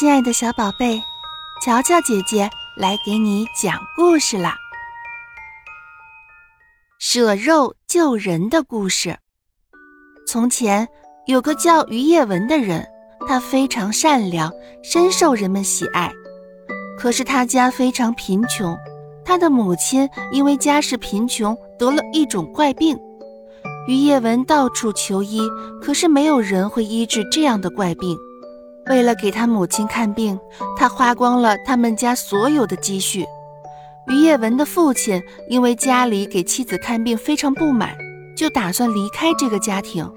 亲爱的小宝贝，乔乔姐姐来给你讲故事啦！舍肉救人的故事。从前有个叫于叶文的人，他非常善良，深受人们喜爱。可是他家非常贫穷，他的母亲因为家世贫穷，得了一种怪病。于叶文到处求医，可是没有人会医治这样的怪病。为了给他母亲看病，他花光了他们家所有的积蓄。于叶文的父亲因为家里给妻子看病非常不满，就打算离开这个家庭。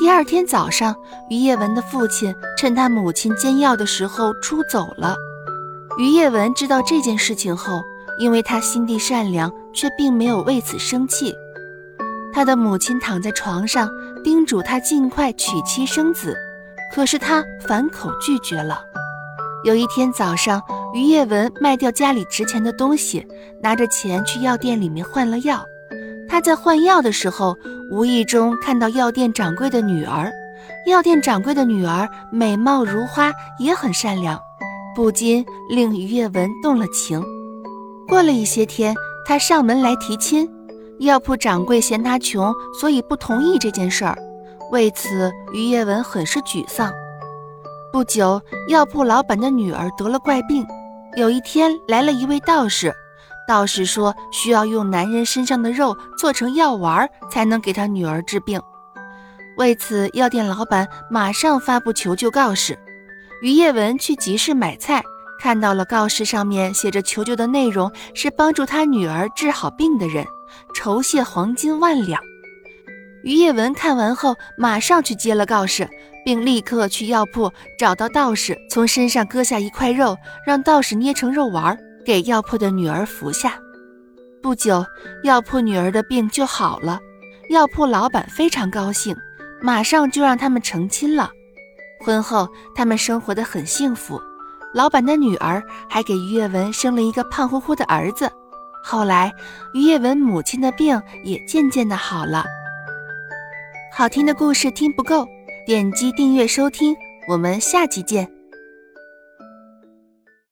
第二天早上，于叶文的父亲趁他母亲煎药的时候出走了。于叶文知道这件事情后，因为他心地善良，却并没有为此生气。他的母亲躺在床上，叮嘱他尽快娶妻生子。可是他反口拒绝了。有一天早上，于叶文卖掉家里值钱的东西，拿着钱去药店里面换了药。他在换药的时候，无意中看到药店掌柜的女儿。药店掌柜的女儿美貌如花，也很善良，不禁令于叶文动了情。过了一些天，他上门来提亲，药铺掌柜嫌他穷，所以不同意这件事儿。为此，于叶文很是沮丧。不久，药铺老板的女儿得了怪病。有一天，来了一位道士。道士说，需要用男人身上的肉做成药丸，才能给他女儿治病。为此，药店老板马上发布求救告示。于叶文去集市买菜，看到了告示上面写着求救的内容是帮助他女儿治好病的人，酬谢黄金万两。于叶文看完后，马上去接了告示，并立刻去药铺找到道士，从身上割下一块肉，让道士捏成肉丸，给药铺的女儿服下。不久，药铺女儿的病就好了，药铺老板非常高兴，马上就让他们成亲了。婚后，他们生活的很幸福，老板的女儿还给于叶文生了一个胖乎乎的儿子。后来，于叶文母亲的病也渐渐的好了。好听的故事听不够，点击订阅收听，我们下集见。